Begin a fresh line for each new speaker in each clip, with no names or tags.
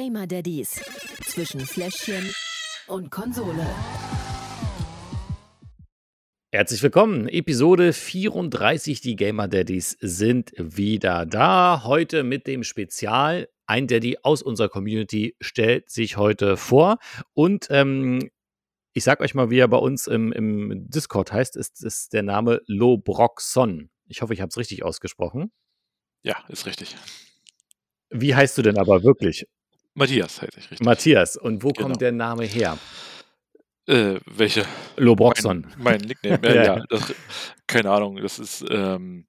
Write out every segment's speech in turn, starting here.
Gamer Daddies zwischen Fläschchen und Konsole.
Herzlich willkommen. Episode 34. Die Gamer Daddies sind wieder da. Heute mit dem Spezial. Ein Daddy aus unserer Community stellt sich heute vor. Und ähm, ich sag euch mal, wie er bei uns im, im Discord heißt, ist, ist der Name Lobroxon. Ich hoffe, ich habe es richtig ausgesprochen.
Ja, ist richtig.
Wie heißt du denn aber wirklich?
Matthias heiße ich richtig.
Matthias. Und wo
Genau.
kommt der Name her?
Äh, welche?
Lobroxon.
Mein, mein Nickname. Äh,
Ja.
ja, das, keine Ahnung. Das ist, ähm,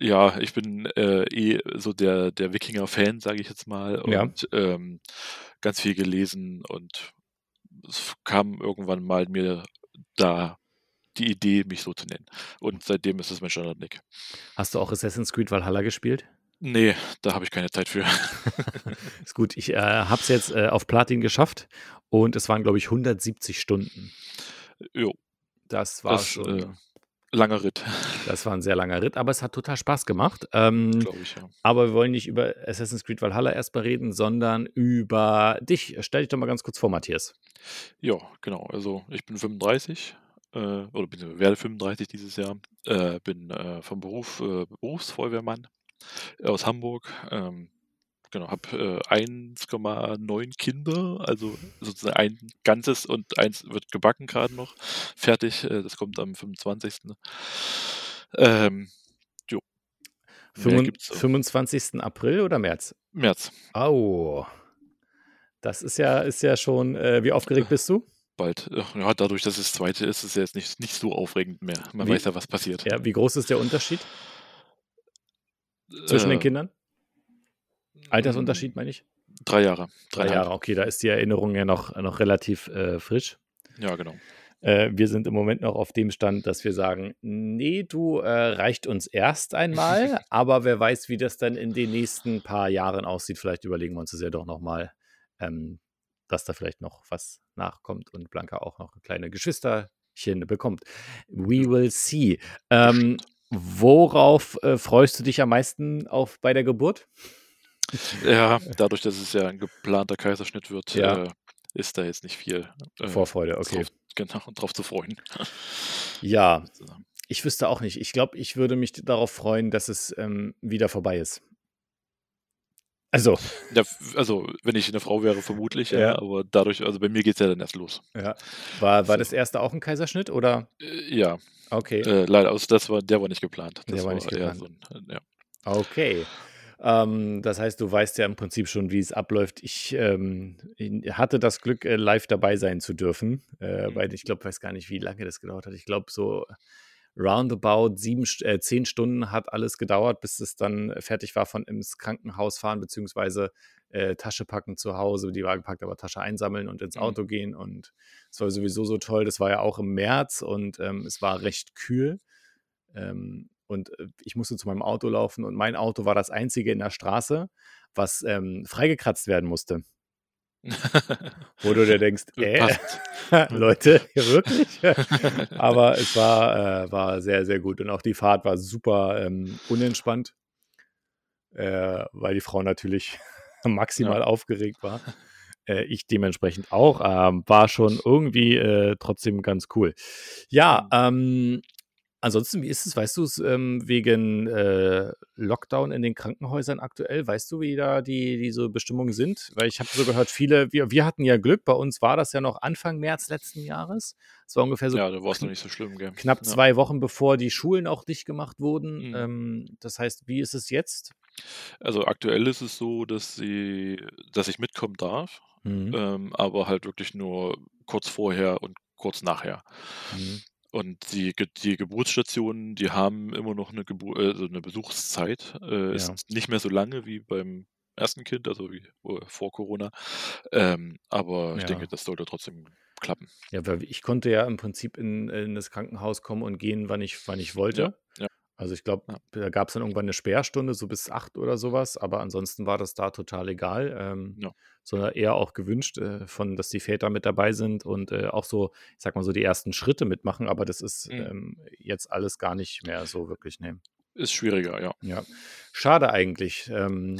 ja, ich bin äh, eh so der, der Wikinger-Fan, sage ich jetzt mal.
Ja.
Und ähm, ganz viel gelesen und es kam irgendwann mal mir da die Idee, mich so zu nennen. Und seitdem ist es mein Standard-Nick.
Hast du auch Assassin's Creed Valhalla gespielt?
Nee, da habe ich keine Zeit für.
Ist gut, ich äh, habe es jetzt äh, auf Platin geschafft und es waren, glaube ich, 170 Stunden.
jo,
Das war
das
schon,
äh, langer Ritt,
das war ein sehr langer Ritt, aber es hat total Spaß gemacht. Ähm,
glaube ich, ja.
aber wir wollen nicht über Assassin's Creed Valhalla erstmal reden, sondern über dich. Stell dich doch mal ganz kurz vor, Matthias.
Ja, genau. Also ich bin 35 äh, oder bin, werde 35 dieses Jahr. Äh, bin äh, vom Beruf äh, Berufsfeuerwehrmann aus Hamburg. Ähm, genau, habe äh, 1,9 Kinder, also sozusagen ein ganzes und eins wird gebacken gerade noch. Fertig. Äh, das kommt am 25. Ähm, jo. Mehr
Fünfund-
gibt's auch.
25. April oder März?
März
Au. Das ist ja, ist ja schon, äh, wie aufgeregt bist du?
bald. Ja, dadurch, dass es das zweite ist, ist es jetzt nicht, nicht so aufregend mehr. Man
Wie-
weiß ja, was passiert.
Ja, wie groß ist der Unterschied zwischen den
Äh,
Kindern? Altersunterschied, meine ich?
Drei Jahre.
Drei. Jahre, okay, da ist die Erinnerung ja noch, noch relativ äh, frisch.
Ja, genau.
Äh, wir sind im Moment noch auf dem Stand, dass wir sagen, nee, du äh, reicht uns erst einmal, aber wer weiß, wie das dann in den nächsten paar Jahren aussieht. Vielleicht überlegen wir uns das ja doch nochmal, ähm, dass da vielleicht noch was nachkommt und Blanca auch noch kleine Geschwisterchen bekommt. We will see. Ähm, worauf äh, freust du dich am meisten auf bei der Geburt?
Ja, dadurch, dass es ja ein geplanter Kaiserschnitt wird,
Ja.
äh, ist da jetzt nicht viel äh,
Vorfreude, okay.
drauf, genau, drauf zu freuen.
Ja. Ich wüsste auch nicht. Ich glaube, ich würde mich darauf freuen, dass es ähm, wieder vorbei ist. Also,
Ja, also, wenn ich eine Frau wäre, vermutlich, ja,
Ja.
aber dadurch, also bei mir geht es ja dann erst los.
ja. war, war
So.
das erste auch ein Kaiserschnitt oder?
Äh, ja,
Okay.
äh, leider, also das war, der war nicht geplant. Das
Der war nicht geplant.
So ein.
Okay. Ähm, das heißt, du weißt ja im Prinzip schon, wie es abläuft. Ich ähm, hatte das Glück, äh, live dabei sein zu dürfen, äh,
Mhm.
weil ich glaube, weiß gar nicht, wie lange das gedauert hat. Ich glaube, so roundabout sieben, äh, zehn Stunden hat alles gedauert, bis es dann fertig war von ins Krankenhaus fahren, beziehungsweise äh, Tasche packen zu Hause, die war gepackt, aber Tasche einsammeln und ins
Mhm.
Auto gehen. Und es war sowieso so toll. Das war ja auch im März und ähm, es war recht kühl. Ähm, und äh, ich musste zu meinem Auto laufen und mein Auto war das einzige in der Straße, was ähm, freigekratzt werden musste. Wo du dir denkst, äh. Leute, wirklich? Aber es war, äh, war sehr, sehr gut. Und auch die Fahrt war super ähm, unentspannt, äh, weil die Frau natürlich maximal
Ja.
aufgeregt war. Äh, ich dementsprechend auch. Ähm, war schon irgendwie äh, trotzdem ganz cool. Ja, ähm, ansonsten, wie ist es? Weißt du es ähm, wegen äh, Lockdown in den Krankenhäusern aktuell? Weißt du, wie da die diese Bestimmungen sind? Weil ich habe so gehört, viele, wir, wir hatten ja Glück, bei uns war das ja noch Anfang März letzten Jahres. Es war ungefähr so
ja, da war es noch nicht so schlimm, gell?
knapp
ja.
zwei Wochen bevor die Schulen auch dicht gemacht wurden.
Mhm.
Ähm, das heißt, wie ist es jetzt?
Also aktuell ist es so, dass sie, dass ich mitkommen darf,
Mhm.
ähm, aber halt wirklich nur kurz vorher und kurz nachher.
Mhm.
Und die, die Geburtsstationen, die haben immer noch eine, Gebu äh, also eine Besuchszeit. Äh,
Ja.
Ist nicht mehr so lange wie beim ersten Kind, also wie äh, vor Corona. Ähm, aber ich
Ja.
denke, das sollte trotzdem klappen.
Ja, weil ich konnte ja im Prinzip in, in das Krankenhaus kommen und gehen, wann ich, wann ich wollte.
ja.
Also ich glaube, da gab es dann irgendwann eine Sperrstunde, so bis acht oder sowas, aber ansonsten war das da total egal, ähm,
Ja.
sondern eher auch gewünscht, äh, von, dass die Väter mit dabei sind und äh, auch so, ich sag mal so, die ersten Schritte mitmachen, aber das ist
Mhm.
ähm, jetzt alles gar nicht mehr so wirklich nehmen.
Ist schwieriger, ja.
Ja, schade eigentlich. Ähm,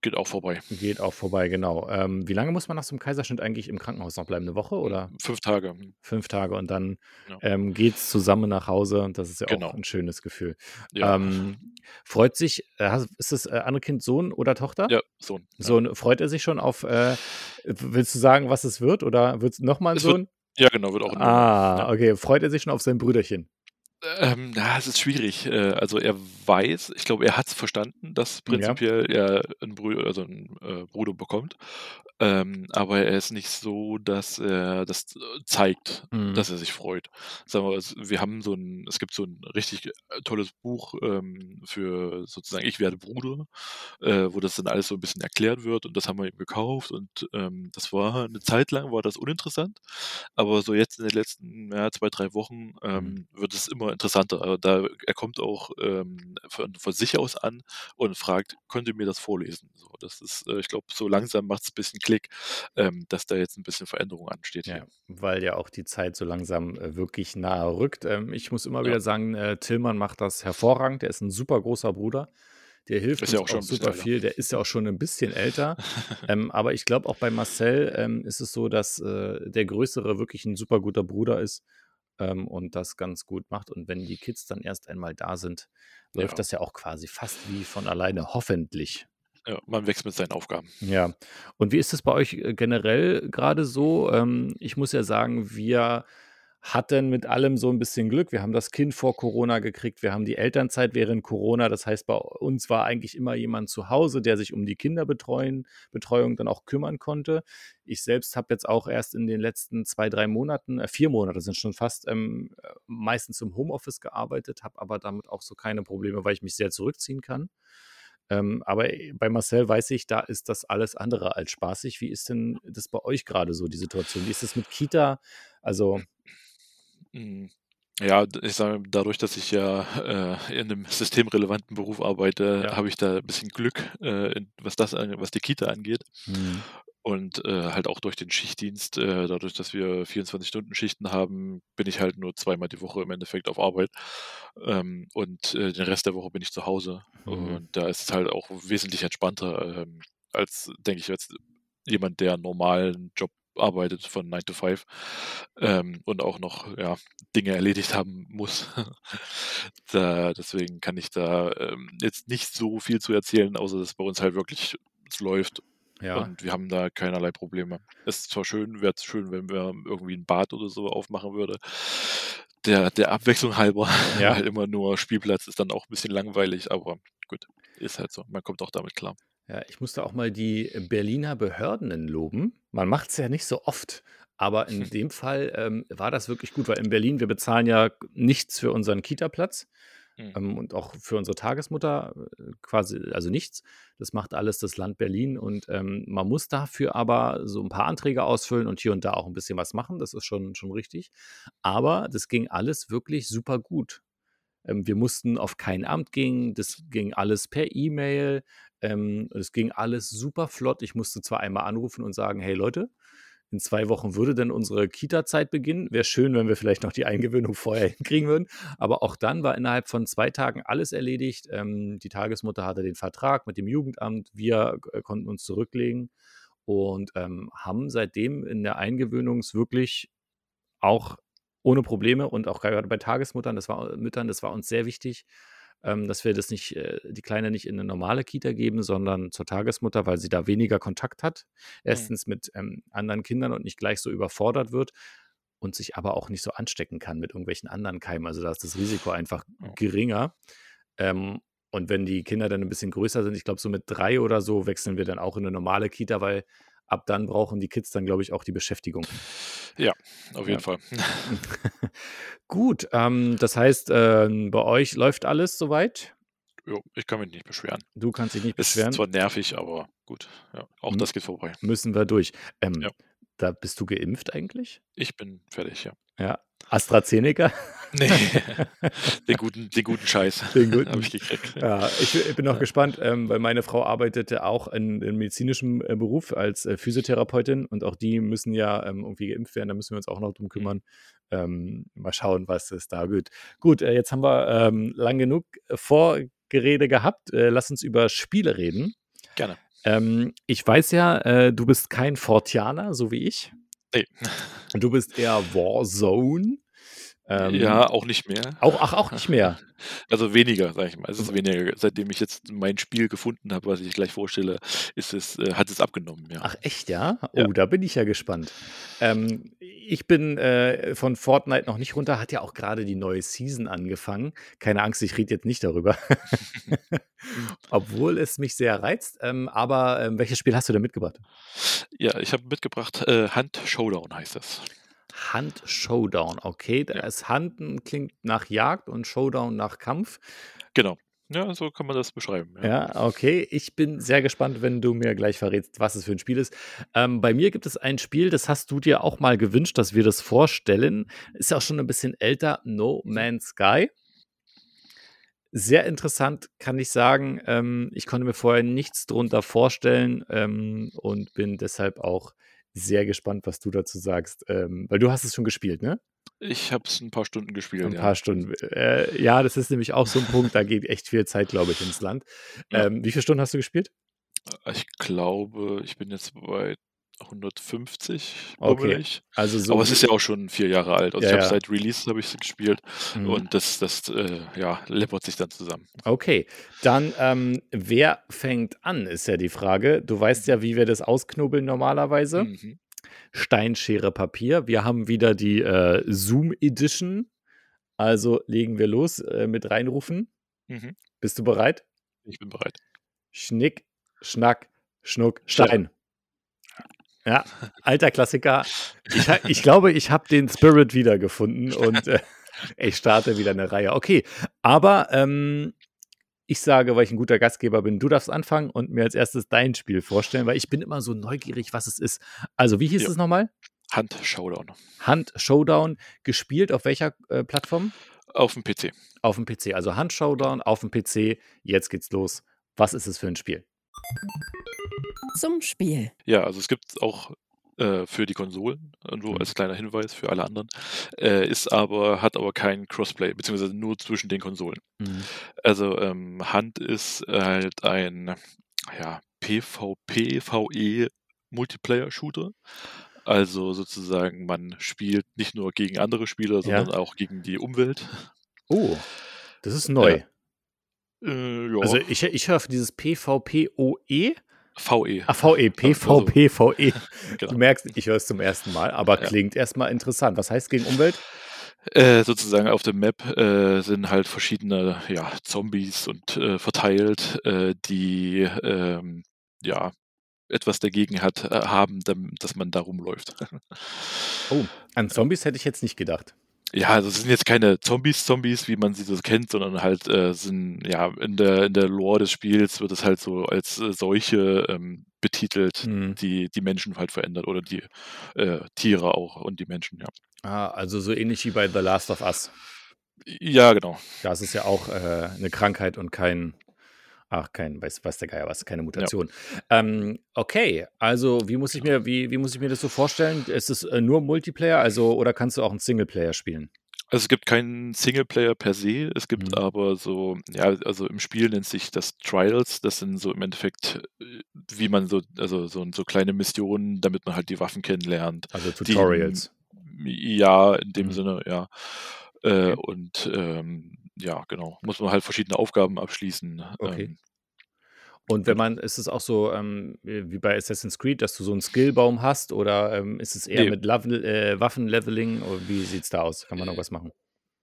Geht auch vorbei.
Geht auch vorbei, genau. Ähm, wie lange muss man nach so einem Kaiserschnitt eigentlich im Krankenhaus noch bleiben? Eine Woche oder?
Fünf Tage.
Fünf Tage und dann
Ja.
ähm, geht es zusammen nach Hause und das ist ja
Genau.
auch ein schönes Gefühl.
Ja.
Ähm, freut sich, äh, ist das äh, andere Kind Sohn oder Tochter?
ja, Sohn. Ja.
Sohn, freut er sich schon auf, äh, willst du sagen, was es wird oder wird es nochmal ein
Es wird
Sohn?
ja, genau, wird auch ein Junge.
Ah, okay. Freut er sich schon auf sein Brüderchen?
Ähm, ja, es ist schwierig. Äh, also er weiß, ich glaube, er hat es verstanden, dass
Ja.
prinzipiell er einen Brü also 'n, äh, Bruder bekommt. Ähm, aber er ist nicht so, dass er das äh, zeigt,
Mhm.
dass er sich freut. Sagen wir, es wir haben so 'n es gibt so 'n richtig, äh, tolles Buch, ähm, für sozusagen „Ich werde Bruder“, äh, wo das dann alles so 'n bisschen erklärt wird und das haben wir ihm gekauft und, ähm, das war 'ne Zeit lang war das uninteressant, aber so jetzt in den letzten, ja, 2, 3 Wochen,
Mhm.
ähm, wird es immer interessanter. Äh, da er kommt auch, ähm, von von sich aus an und fragt: „Könnt ihr mir das vorlesen?“ So, das ist, äh ich glaube, so langsam macht's 'n bisschen Klick, ähm, dass da jetzt 'n bisschen Veränderung ansteht
Ja, weil ja auch die Zeit so langsam äh, wirklich nahe rückt. Ähm, ich muss immer wieder
Ja.
sagen, äh, Tillmann macht das hervorragend. Der ist ein super großer Bruder. Der hilft
Ist
uns
ja
auch,
schon
super
älter.
viel. Der ist ja auch schon ein bisschen älter. ähm, aber ich glaube, auch bei Marcel ähm, ist es so, dass äh, der Größere wirklich ein super guter Bruder ist ähm, und das ganz gut macht. Und wenn die Kids dann erst einmal da sind, läuft
Ja.
das ja auch quasi fast wie von alleine, hoffentlich.
Ja, man wächst mit seinen Aufgaben.
Ja. Und wie ist es bei euch äh, generell gerade so? Ähm, ich muss ja sagen, wir hatten mit allem so ein bisschen Glück. Wir haben das Kind vor Corona gekriegt, wir haben die Elternzeit während Corona. Das heißt, bei uns war eigentlich immer jemand zu Hause, der sich um die Kinderbetreuung Betreuung dann auch kümmern konnte. Ich selbst habe jetzt auch erst in den letzten zwei, drei Monaten, äh, vier Monate sind schon fast, ähm, äh, meistens im Homeoffice gearbeitet, habe aber damit auch so keine Probleme, weil ich mich sehr zurückziehen kann. Ähm, aber äh, bei Marcel weiß ich, da ist das alles andere als spaßig. Wie ist denn das bei euch gerade so, die Situation? Wie ist es mit Kita? Also,
ja, d ich sage, dadurch, dass ich ja, äh, in 'nem systemrelevanten Beruf arbeite,
Ja.
habe ich da 'n bisschen Glück, äh, was das was die Kita angeht.
mhm.
Und, äh, halt auch durch den Schichtdienst, äh, dadurch, dass wir 24-Stunden-Schichten haben, bin ich halt nur zweimal die Woche im Endeffekt auf Arbeit. Ähm, und, äh, den Rest der Woche bin ich zu Hause.
Mhm.
Und da ist es halt auch wesentlich entspannter, ähm, als, denke ich, jetzt jemand, der 'n normalen Job arbeitet von 9 to 5, ähm, und auch noch, ja, Dinge erledigt haben muss. Da deswegen kann ich da, ähm, jetzt nicht so viel zu erzählen, außer dass bei uns halt wirklich es läuft
ja.
und wir haben da keinerlei Probleme. Es ist zwar schön wäre schön, wenn wir irgendwie 'n Bad oder so aufmachen würde, der der Abwechslung halber,
Ja.
weil immer nur Spielplatz ist dann auch 'n bisschen langweilig, aber gut, ist halt so. Man kommt auch damit klar.
Ja, ich musste auch mal die Berliner Behörden loben. Man macht es ja nicht so oft, aber in dem Fall ähm, war das wirklich gut, weil in Berlin, wir bezahlen ja nichts für unseren Kita-Platz
Mhm.
ähm, und auch für unsere Tagesmutter äh, quasi, also nichts. Das macht alles das Land Berlin und ähm, man muss dafür aber so ein paar Anträge ausfüllen und hier und da auch ein bisschen was machen. Das ist schon, schon richtig. Aber das ging alles wirklich super gut. Ähm, wir mussten auf kein Amt gehen, das ging alles per E-Mail. Ähm, es ging alles super flott. Ich musste zwar einmal anrufen und sagen, hey Leute, in zwei Wochen würde denn unsere Kita-Zeit beginnen. Wäre schön, wenn wir vielleicht noch die Eingewöhnung vorher hinkriegen würden. Aber auch dann war innerhalb von zwei Tagen alles erledigt. Ähm, die Tagesmutter hatte den Vertrag mit dem Jugendamt. Wir äh, konnten uns zurücklegen und ähm, haben seitdem in der Eingewöhnungs wirklich auch ohne Probleme und auch gerade bei Tagesmuttern, das war Müttern, das war uns sehr wichtig, ähm, dass wir das nicht, äh, die Kleine nicht in eine normale Kita geben, sondern zur Tagesmutter, weil sie da weniger Kontakt hat.
Mhm.
Erstens mit ähm, anderen Kindern und nicht gleich so überfordert wird und sich aber auch nicht so anstecken kann mit irgendwelchen anderen Keimen. Also da ist das Risiko einfach geringer. Ähm, und wenn die Kinder dann ein bisschen größer sind, ich glaube, so mit drei oder so wechseln wir dann auch in eine normale Kita, weil ab dann brauchen die Kids dann, glaube ich, auch die Beschäftigung.
Ja, auf
Ja.
jeden Fall.
Gut, ähm, das heißt, ähm, bei euch läuft alles soweit?
Jo, ich kann mich nicht beschweren.
Du kannst dich nicht
Ist
beschweren.
zwar nervig, aber gut, ja, auch
M
das geht vorbei.
müssen wir durch. Ähm,
Ja.
Da bist du geimpft eigentlich?
Ich bin fertig, ja.
Ja. AstraZeneca?
Ne, den guten den guten Scheiß
Den guten.
habe ich gekriegt.
Ja, ich, bin-
Ja.
gespannt, ähm, weil meine Frau arbeitete auch in, in medizinischem äh, Beruf als äh, Physiotherapeutin und auch die müssen ja ähm, irgendwie geimpft werden, da müssen wir uns auch noch drum kümmern. Ähm, mal schauen, was es da gibt. Gut, äh, jetzt haben wir ähm, lang genug Vorgerede gehabt. Äh, lass uns über Spiele reden.
Gerne.
Ähm, ich weiß ja, äh, du bist kein Fortianer, so wie ich.
Nee.
Du bist eher Warzone.
Ähm, ja, auch nicht mehr.
Auch, ach, auch nicht mehr.
Also weniger, sag ich mal. Es ist weniger. Seitdem ich jetzt mein Spiel gefunden habe, was ich gleich vorstelle, ist es, äh, hat es abgenommen, ja.
Ach, echt, ja? Oh, ja. da bin ich ja gespannt. Ähm, ich bin äh, von Fortnite noch nicht runter, hat ja auch gerade die neue Season angefangen. Keine Angst, ich rede jetzt nicht darüber. Obwohl es mich sehr reizt. Ähm, aber ähm, welches Spiel hast du da mitgebracht?
Ja, ich habe mitgebracht, äh, Hand Showdown heißt das.
Hand Showdown, okay. Da
Ja.
ist Hand klingt nach Jagd und Showdown nach Kampf.
Genau. Ja, so kann man das beschreiben. Ja.
Ja, okay. Ich bin sehr gespannt, wenn du mir gleich verrätst, was es für ein Spiel ist. Ähm, bei mir gibt es ein Spiel, das hast du dir auch mal gewünscht, dass wir das vorstellen. Ist ja auch schon ein bisschen älter. No Man's Sky. Sehr interessant, kann ich sagen. Ähm, ich konnte mir vorher nichts drunter vorstellen ähm, und bin deshalb auch sehr gespannt, was du dazu sagst. Ähm, weil du hast es schon gespielt, ne?
Ich habe es ein paar Stunden gespielt,
Ein
ja.
paar Stunden. Äh, ja, das ist nämlich auch so ein Punkt, da geht echt viel Zeit, glaube ich, ins Land.
Ja.
Ähm, wie viele Stunden hast du gespielt?
Ich glaube, ich bin jetzt bei 150,
Okay.
bummelig.
Also so
Aber es ist ja auch schon vier Jahre alt. Also
Ja,
ich habe
ja.
seit Release habe ich gespielt
Mhm.
und das, das äh, ja, läppert sich dann zusammen.
Okay, dann wer wer fängt an, ist ja die Frage. Du weißt ja, wie wir das ausknobeln normalerweise.
Mhm.
Stein, Schere, Papier. Wir haben wieder die äh, Zoom Edition. Also legen wir los äh, mit reinrufen.
Mhm.
Bist du bereit?
Ich bin bereit.
Schnick, Schnack, Schnuck, Stein. Ja, alter Klassiker. Ich, ich glaube, ich habe den Spirit wiedergefunden und äh, ich starte wieder eine Reihe. Okay, aber ähm, ich sage, weil ich ein guter Gastgeber bin, du darfst anfangen und mir als erstes dein Spiel vorstellen, weil ich bin immer so neugierig, was es ist. Also, wie hieß
Ja.
es nochmal?
Hand Showdown.
Hand Showdown, gespielt auf welcher äh, Plattform?
Auf dem PC.
Auf dem PC. Also Hand Showdown auf dem PC. Jetzt geht's los. Was ist es für ein Spiel?
Zum Spiel.
Ja, also es gibt auch äh, für die Konsolen, nur
Mhm.
als kleiner Hinweis für alle anderen, äh, ist aber, hat aber kein Crossplay, beziehungsweise nur zwischen den Konsolen. Also ähm, Hand ist halt ein ja, PvP, VE Multiplayer-Shooter. Also sozusagen, man spielt nicht nur gegen andere Spieler,
Ja.
sondern auch gegen die Umwelt.
Oh, das ist neu.
Äh, ja,
Also ich, ich höre dieses PvPoE.
VE.
Ah, VE,
Also,
PvPVE.
genau.
Du merkst, ich höre es zum ersten Mal, aber
Ja.
klingt erstmal interessant. Was heißt gegen Umwelt?
Äh, sozusagen auf der Map äh, sind halt verschiedene ja, Zombies und äh, verteilt, äh, die ähm, ja etwas dagegen hat, äh, haben, dass man da rumläuft.
Oh, an Zombies hätte ich jetzt nicht gedacht.
Ja, also es sind jetzt keine Zombies, Zombies, wie man sie so kennt, sondern halt äh, sind, ja, in der, in der Lore des Spiels wird es halt so als äh, solche ähm, betitelt,
Hm.
die die Menschen halt verändert oder die äh, Tiere auch und die Menschen, ja.
Ah, also so ähnlich wie bei The Last of Us.
Ja, genau.
Da ist ja auch äh, eine Krankheit und kein, ach, kein, weiß, weiß der Geier was, keine Mutation. Ähm, okay, also wie muss ich mir, wie, wie muss ich mir das so vorstellen? Ist es äh, nur Multiplayer, also oder kannst du auch einen Singleplayer spielen?
Also es gibt keinen Singleplayer per se, es gibt
Mhm.
aber so, ja, also im Spiel nennt sich das Trials, das sind so im Endeffekt, äh, wie man so, also so, so kleine Missionen, damit man halt die Waffen kennenlernt.
Also
Die-
Tutorials.
Ja, in dem
Mhm.
Sinne, ja. Äh,
Okay.
Und ähm, ja, genau. Muss man halt verschiedene Aufgaben abschließen.
Okay.
Ähm,
Und wenn man, ist es auch so ähm, wie bei Assassin's Creed, dass du so einen Skillbaum hast oder ähm, ist es eher
Nee.
mit Level, äh, Waffenleveling oder wie sieht es da aus? Kann man noch was machen?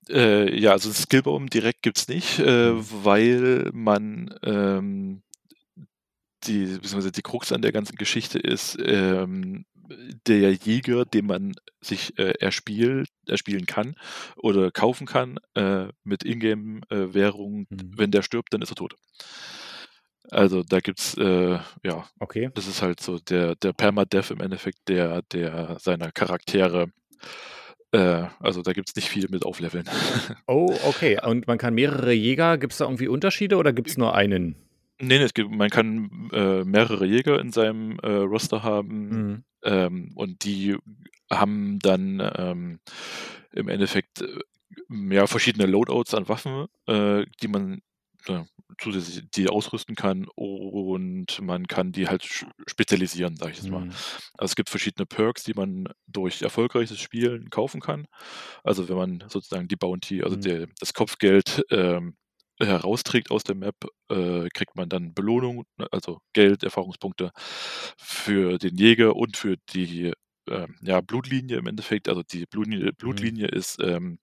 Äh, ja, also Skillbaum direkt gibt's nicht, äh,
Mhm.
weil man ähm, die, beziehungsweise die Krux an der ganzen Geschichte ist, ähm, der Jäger, den man sich äh, erspielt, erspielen kann oder kaufen kann äh, mit Ingame-Währung,
Mhm.
wenn der stirbt, dann ist er tot. Also da gibt's, äh, ja,
Okay.
das ist halt so der, der Permadeath im Endeffekt, der, der seiner Charaktere, äh, also da gibt's nicht viel mit Aufleveln.
Oh, okay. Und man kann mehrere Jäger, gibt es da irgendwie Unterschiede oder gibt es nur einen?
Nee, nee, es gibt, man kann äh, mehrere Jäger in seinem äh, Roster haben
Mhm.
ähm, und die haben dann ähm, im Endeffekt äh, ja, verschiedene Loadouts an Waffen, äh, die man äh, zusätzlich die ausrüsten kann und man kann die halt spezialisieren, sage ich jetzt mal. Mhm. Also es gibt verschiedene Perks, die man durch erfolgreiches Spielen kaufen kann. Also wenn man sozusagen die Bounty, also mhm. der, das Kopfgeld ähm, herausträgt aus der Map, äh, kriegt man dann Belohnung, ne, also Geld, Erfahrungspunkte für den Jäger und für die äh, ja, Blutlinie im Endeffekt. Also die Blutlinie, mhm. Blutlinie mhm. ist ähm,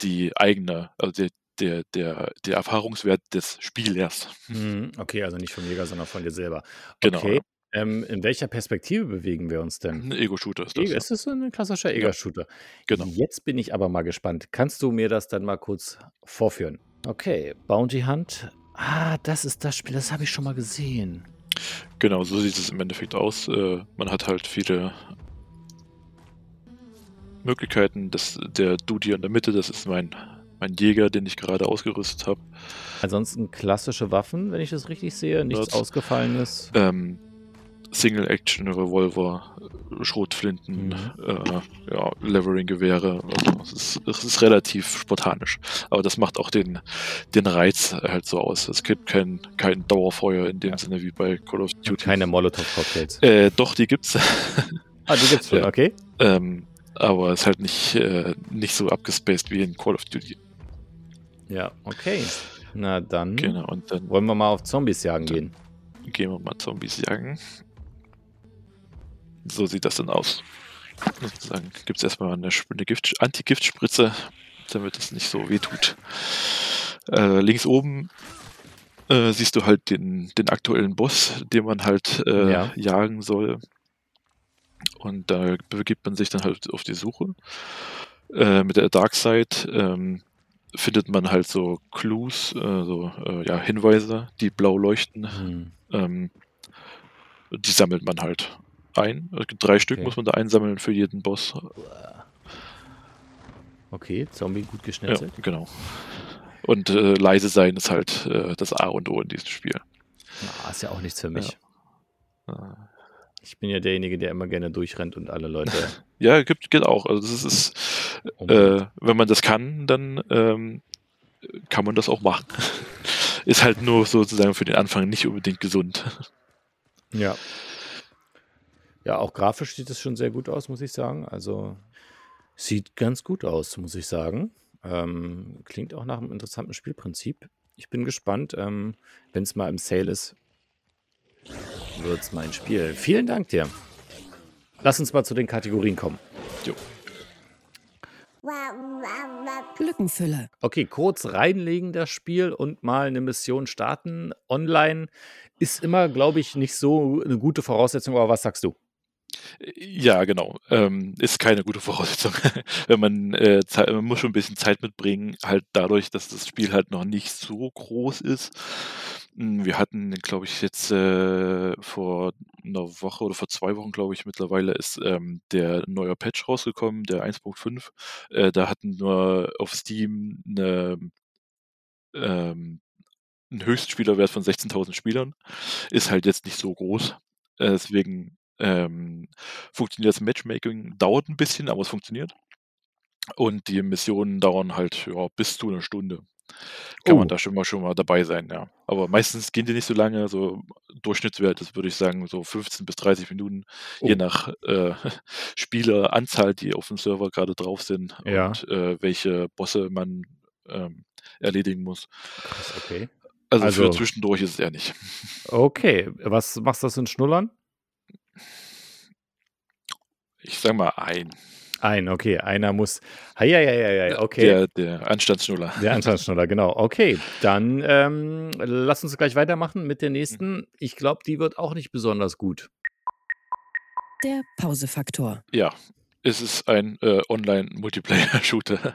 die eigene, also der, der, der, der Erfahrungswert des Spielers.
Mhm, okay, also nicht vom Jäger, sondern von dir selber. Genau. Okay. Ähm, in welcher Perspektive bewegen wir uns denn?
Ein Ego-Shooter ist das.
E ja. Ist das so ein klassischer Ego-Shooter? Ja,
genau.
Jetzt bin ich aber mal gespannt. Kannst du mir das dann mal kurz vorführen? Okay, Bounty Hunt. Ah, das ist das Spiel, das habe ich schon mal gesehen.
Genau, so sieht es im Endeffekt aus. Äh, man hat halt viele Möglichkeiten. Das, der Dude hier in der Mitte, das ist mein mein Jäger, den ich gerade ausgerüstet habe.
Ansonsten klassische Waffen, wenn ich das richtig sehe, nichts Dort, Ausgefallenes.
Ähm, Single-Action-Revolver, Schrotflinten, mhm. äh, ja, Levering-Gewehre. Also es, ist, es ist relativ spartanisch. Aber das macht auch den, den Reiz halt so aus. Es gibt kein, kein Dauerfeuer in dem ja. Sinne wie bei Call of Duty.
Keine Molotow-Cocktails.
Äh, doch, die gibt's.
ah, die gibt's schon, okay.
Ähm, aber es ist halt nicht, äh, nicht so abgespaced wie in Call of Duty.
Ja, okay. Na dann,
genau, und dann
wollen wir mal auf Zombies jagen gehen.
Gehen wir mal Zombies jagen. So sieht das dann aus. Sozusagen gibt es erstmal eine, eine Anti-Giftspritze, damit es nicht so weh tut. Äh, links oben äh, siehst du halt den, den aktuellen Boss, den man halt äh, ja. jagen soll. Und da begibt man sich dann halt auf die Suche. Äh, mit der Dark Side ähm, findet man halt so Clues, äh, so äh, ja, Hinweise, die blau leuchten. Mhm. Ähm, die sammelt man halt ein. Drei Stück okay. muss man da einsammeln für jeden Boss.
Okay, Zombie gut geschnetzelt.
Ja, genau. Und äh, leise sein ist halt äh, das A und O in diesem Spiel.
Ah, ist ja auch nichts für mich. Ja. Ich bin ja derjenige, der immer gerne durchrennt und alle Leute.
ja, gibt, geht auch. Also das ist, äh, wenn man das kann, dann ähm, kann man das auch machen. ist halt nur sozusagen für den Anfang nicht unbedingt gesund.
Ja. Ja, auch grafisch sieht es schon sehr gut aus, muss ich sagen. Also sieht ganz gut aus, muss ich sagen. Ähm, klingt auch nach einem interessanten Spielprinzip. Ich bin gespannt, ähm, wenn es mal im Sale ist, wird es mein Spiel. Vielen Dank dir. Lass uns mal zu den Kategorien kommen. Jo. Glückenfülle. Okay, kurz reinlegen das Spiel und mal eine Mission starten. Online ist immer, glaube ich, nicht so eine gute Voraussetzung, aber was sagst du?
Ja, genau. Ähm, ist keine gute Voraussetzung. Wenn man, äh, man muss schon ein bisschen Zeit mitbringen, halt dadurch, dass das Spiel halt noch nicht so groß ist. Hm, wir hatten, glaube ich, jetzt äh, vor einer Woche oder vor zwei Wochen, glaube ich, mittlerweile ist ähm, der neue Patch rausgekommen, der 1.5. Äh, da hatten wir auf Steam eine, ähm, einen Höchstspielerwert von 16.000 Spielern. Ist halt jetzt nicht so groß. Äh, deswegen ähm, funktioniert das Matchmaking, dauert ein bisschen, aber es funktioniert. Und die Missionen dauern halt ja, bis zu einer Stunde. Kann oh. man da schon mal, schon mal dabei sein, ja. Aber meistens gehen die nicht so lange, so Durchschnittswert ist, würde ich sagen, so 15 bis 30 Minuten, oh. je nach äh, Spieleranzahl, die auf dem Server gerade drauf sind
ja.
und äh, welche Bosse man ähm, erledigen muss.
Krass, okay.
Also, also, für zwischendurch ist es eher nicht.
Okay, was machst du das in Schnullern?
Ich sag mal ein.
Ein, okay. Einer muss. Ja, ja, ja, ja, okay.
Der, der Anstandsschnuller.
Der Anstandsschnuller, genau. Okay, dann ähm, lass uns gleich weitermachen mit der nächsten. Ich glaube, die wird auch nicht besonders gut.
Der Pausefaktor.
Ja, es ist ein äh, Online-Multiplayer-Shooter.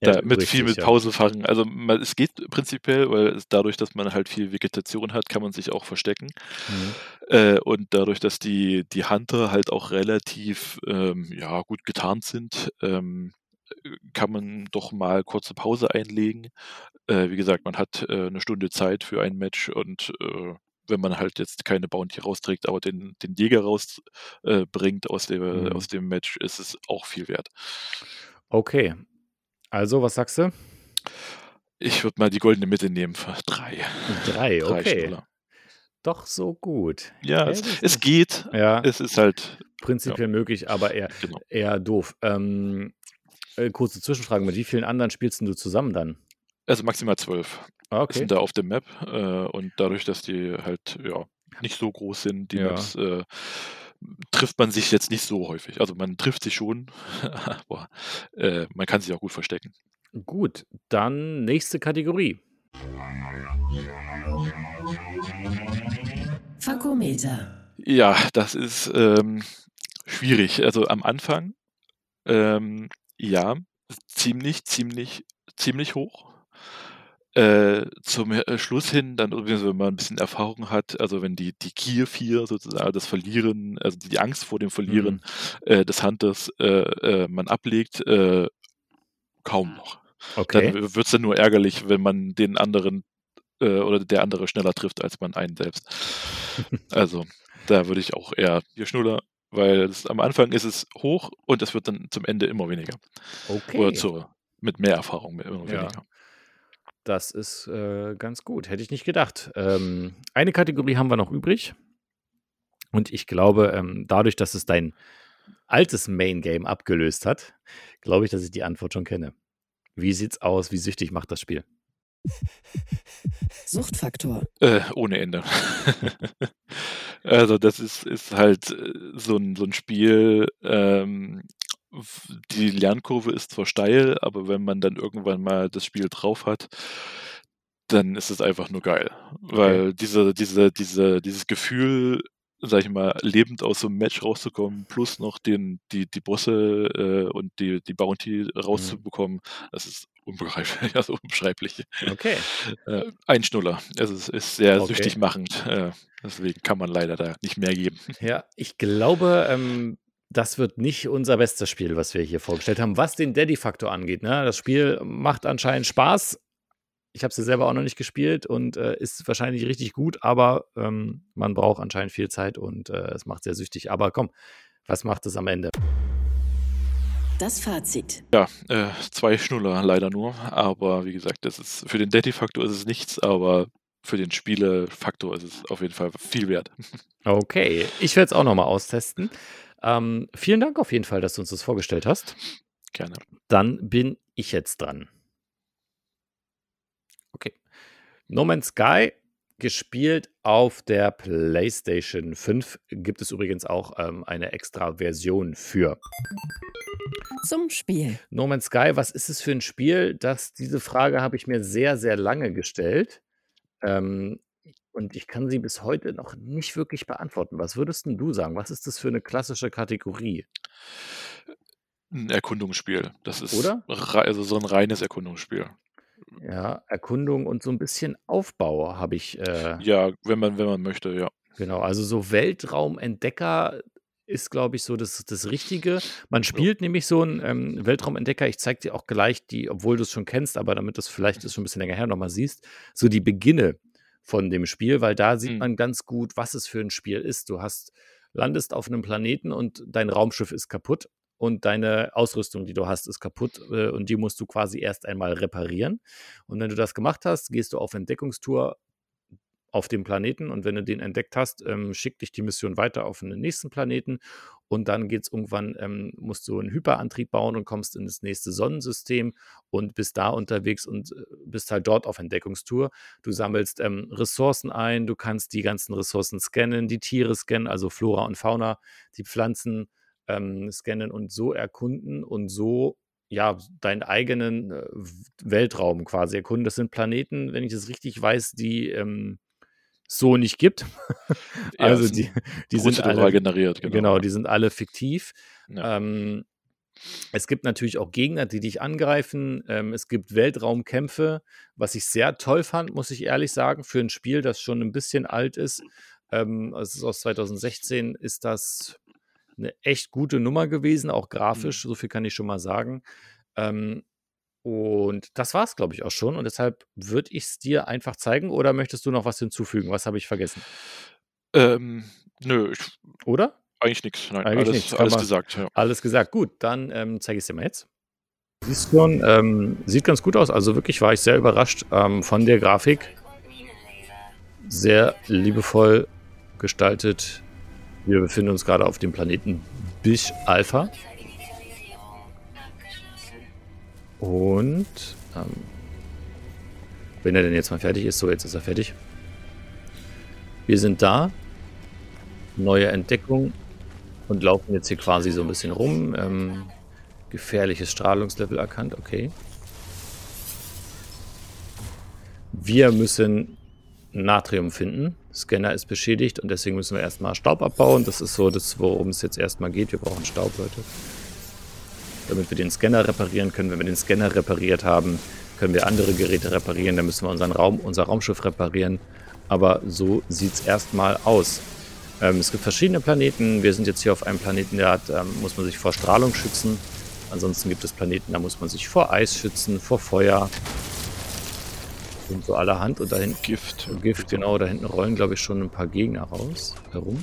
ja, mit richtig, viel mit Pause ja. fangen. Also man, es geht prinzipiell, weil es, dadurch, dass man halt viel Vegetation hat, kann man sich auch verstecken. Mhm. Äh, und dadurch, dass die, die Hunter halt auch relativ ähm, ja, gut getarnt sind, ähm, kann man doch mal kurze Pause einlegen. Äh, wie gesagt, man hat äh, eine Stunde Zeit für ein Match und äh, wenn man halt jetzt keine Bounty rausträgt, aber den, den Jäger rausbringt äh, aus, dem, mhm. aus dem Match, ist es auch viel wert.
Okay. Also, was sagst du?
ich würde mal die goldene Mitte nehmen für drei.
Drei,
Drei
okay.
Schnuller.
Doch so gut.
Ja,
Ja,
es, es geht.
Ja,
Es ist halt,
prinzipiell möglich, aber eher,
genau.
eher doof. Ähm, äh, kurze Zwischenfrage, mit wie vielen anderen spielst du zusammen dann?
Also maximal zwölf
Ah, Okay.
sind da auf der Map. Äh, und dadurch, dass die halt ja nicht so groß sind, die
Ja.
Maps, äh, trifft man sich jetzt nicht so häufig. Also man trifft sich schon, aber äh, man kann sich auch gut verstecken.
Gut, dann nächste Kategorie.
Fakometer.
Ja, das ist ähm, schwierig. Also am Anfang, ähm, ja, ziemlich, ziemlich, ziemlich hoch. Äh, zum äh, Schluss hin, dann übrigens, wenn man ein bisschen Erfahrung hat, also wenn die, die Gier 4 sozusagen, das Verlieren, also die Angst vor dem Verlieren äh, des Hunters äh, äh, man ablegt, äh, kaum noch.
Okay.
Dann wird es dann nur ärgerlich, wenn man den anderen oder der andere schneller trifft als man einen selbst. Also da würde ich auch eher hier Schnuller, weil es, am Anfang ist es hoch und es wird dann zum Ende immer weniger.
Okay.
Oder zu, mit mehr Erfahrung immer
Ja. Das ist äh, ganz gut. Hätte ich nicht gedacht. Ähm, eine Kategorie haben wir noch übrig. Und ich glaube, ähm, dadurch, dass es dein altes Main Game abgelöst hat, glaube ich, dass ich die Antwort schon kenne. Wie sieht's aus? Wie süchtig macht das Spiel?
Suchtfaktor.
Äh, ohne Ende. also das ist, ist halt äh, so ein, so ein Spiel, ähm, die Lernkurve ist zwar steil, aber wenn man dann irgendwann mal das Spiel drauf hat, dann ist es einfach nur geil. Weil diese, diese, diese, dieses Gefühl, sag ich mal, lebend aus so einem Match rauszukommen, plus noch den, die, die Bosse äh, und die, die Bounty rauszubekommen, das ist unbegreiflich, also unbeschreiblich.
Okay.
Äh, ein Schnuller. Also es ist sehr
Okay.
süchtig machend. Äh, deswegen kann man leider da nicht mehr geben.
Ja, ich glaube, ähm, das wird nicht unser bestes Spiel, was wir hier vorgestellt haben, was den Daddy-Faktor angeht. Ne? Das Spiel macht anscheinend Spaß. Ich habe es ja selber auch noch nicht gespielt und äh, ist wahrscheinlich richtig gut, aber ähm, man braucht anscheinend viel Zeit und äh, es macht sehr süchtig. Aber komm, was macht es am Ende?
Das Fazit.
Ja, äh, zwei Schnuller leider nur. Aber wie gesagt, das ist für den Daddy-Faktor ist es nichts, aber für den Spiele-Faktor ist es auf jeden Fall viel wert.
Okay, ich werde es auch nochmal austesten. Ähm, vielen Dank auf jeden Fall, dass du uns das vorgestellt hast.
Gerne.
Dann bin ich jetzt dran. Okay. No Man's Sky, gespielt auf der PlayStation 5, gibt es übrigens auch ähm, eine extra Version für.
Zum Spiel.
No Man's Sky, was ist es für ein Spiel? Das, diese Frage habe ich mir sehr, sehr lange gestellt. Ähm, und ich kann sie bis heute noch nicht wirklich beantworten. Was würdest denn du sagen? Was ist das für eine klassische Kategorie?
Ein Erkundungsspiel. Das ist
Oder?
also so ein reines Erkundungsspiel.
Ja, Erkundung und so ein bisschen Aufbau habe ich. Äh,
Ja, wenn man, wenn man möchte, ja.
Genau, also so Weltraumentdecker ist, glaube ich, so das, das Richtige. Man spielt nämlich so einen ähm, Weltraumentdecker, ich zeige dir auch gleich die, obwohl du es schon kennst, aber damit du es vielleicht ist schon ein bisschen länger her nochmal siehst, so die Beginne von dem Spiel, weil da sieht
Mhm.
man ganz gut, was es für ein Spiel ist. Du hast, landest auf einem Planeten und dein Raumschiff ist kaputt und deine Ausrüstung, die du hast, ist kaputt äh, und die musst du quasi erst einmal reparieren. Und wenn du das gemacht hast, gehst du auf Entdeckungstour auf dem Planeten und wenn du den entdeckt hast, ähm, schickt dich die Mission weiter auf einen nächsten Planeten und dann geht's irgendwann, ähm, musst du einen Hyperantrieb bauen und kommst in das nächste Sonnensystem und bist da unterwegs und äh, bist halt dort auf Entdeckungstour. Du sammelst ähm, Ressourcen ein, du kannst die ganzen Ressourcen scannen, die Tiere scannen, also Flora und Fauna, die Pflanzen ähm, scannen und so erkunden und so ja, deinen eigenen äh, Weltraum quasi erkunden. Das sind Planeten, wenn ich das richtig weiß, die ähm, so nicht gibt.
Ja,
also die,
sind
die sind alle,
generiert, genau.
genau, die sind alle fiktiv.
Ja.
Ähm, es gibt natürlich auch Gegner, die dich angreifen. Ähm, es gibt Weltraumkämpfe, was ich sehr toll fand, muss ich ehrlich sagen, für ein Spiel, das schon ein bisschen alt ist. Ähm, es ist aus 2016, ist das eine echt gute Nummer gewesen, auch grafisch, so viel kann ich schon mal sagen. Ähm, und das war es, glaube ich, auch schon. Und deshalb würde ich es dir einfach zeigen. Oder möchtest du noch was hinzufügen? Was habe ich vergessen?
Ähm, nö, ich,
Oder?
eigentlich nichts. Nein,
Eigentlich
alles,
nichts, kann
alles gesagt. Ja.
Alles gesagt. Gut, dann ähm, zeige ich es dir mal jetzt. Siehst schon, ähm, sieht ganz gut aus. Also wirklich war ich sehr überrascht ähm, von der Grafik. Sehr liebevoll gestaltet. Wir befinden uns gerade auf dem Planeten Bish Alpha. Und ähm, wenn er denn jetzt mal fertig ist, so jetzt ist er fertig. Wir sind da. Neue Entdeckung und laufen jetzt hier quasi so ein bisschen rum. Ähm, gefährliches Strahlungslevel erkannt, okay. Wir müssen Natrium finden. Scanner ist beschädigt und deswegen müssen wir erstmal Staub abbauen. Das ist so das, worum es jetzt erstmal geht. Wir brauchen Staub, Leute. Damit wir den Scanner reparieren können. Wenn wir den Scanner repariert haben, können wir andere Geräte reparieren. Dann müssen wir unseren Raum, unser Raumschiff reparieren. Aber so sieht es erstmal aus. Ähm, es gibt verschiedene Planeten. Wir sind jetzt hier auf einem Planeten, der hat, ähm, muss man sich vor Strahlung schützen. Ansonsten gibt es Planeten, da muss man sich vor Eis schützen, vor Feuer, und so allerhand. Und da hinten.
Gift.
Gift, genau. Da hinten rollen, glaube ich, schon ein paar Gegner raus, herum.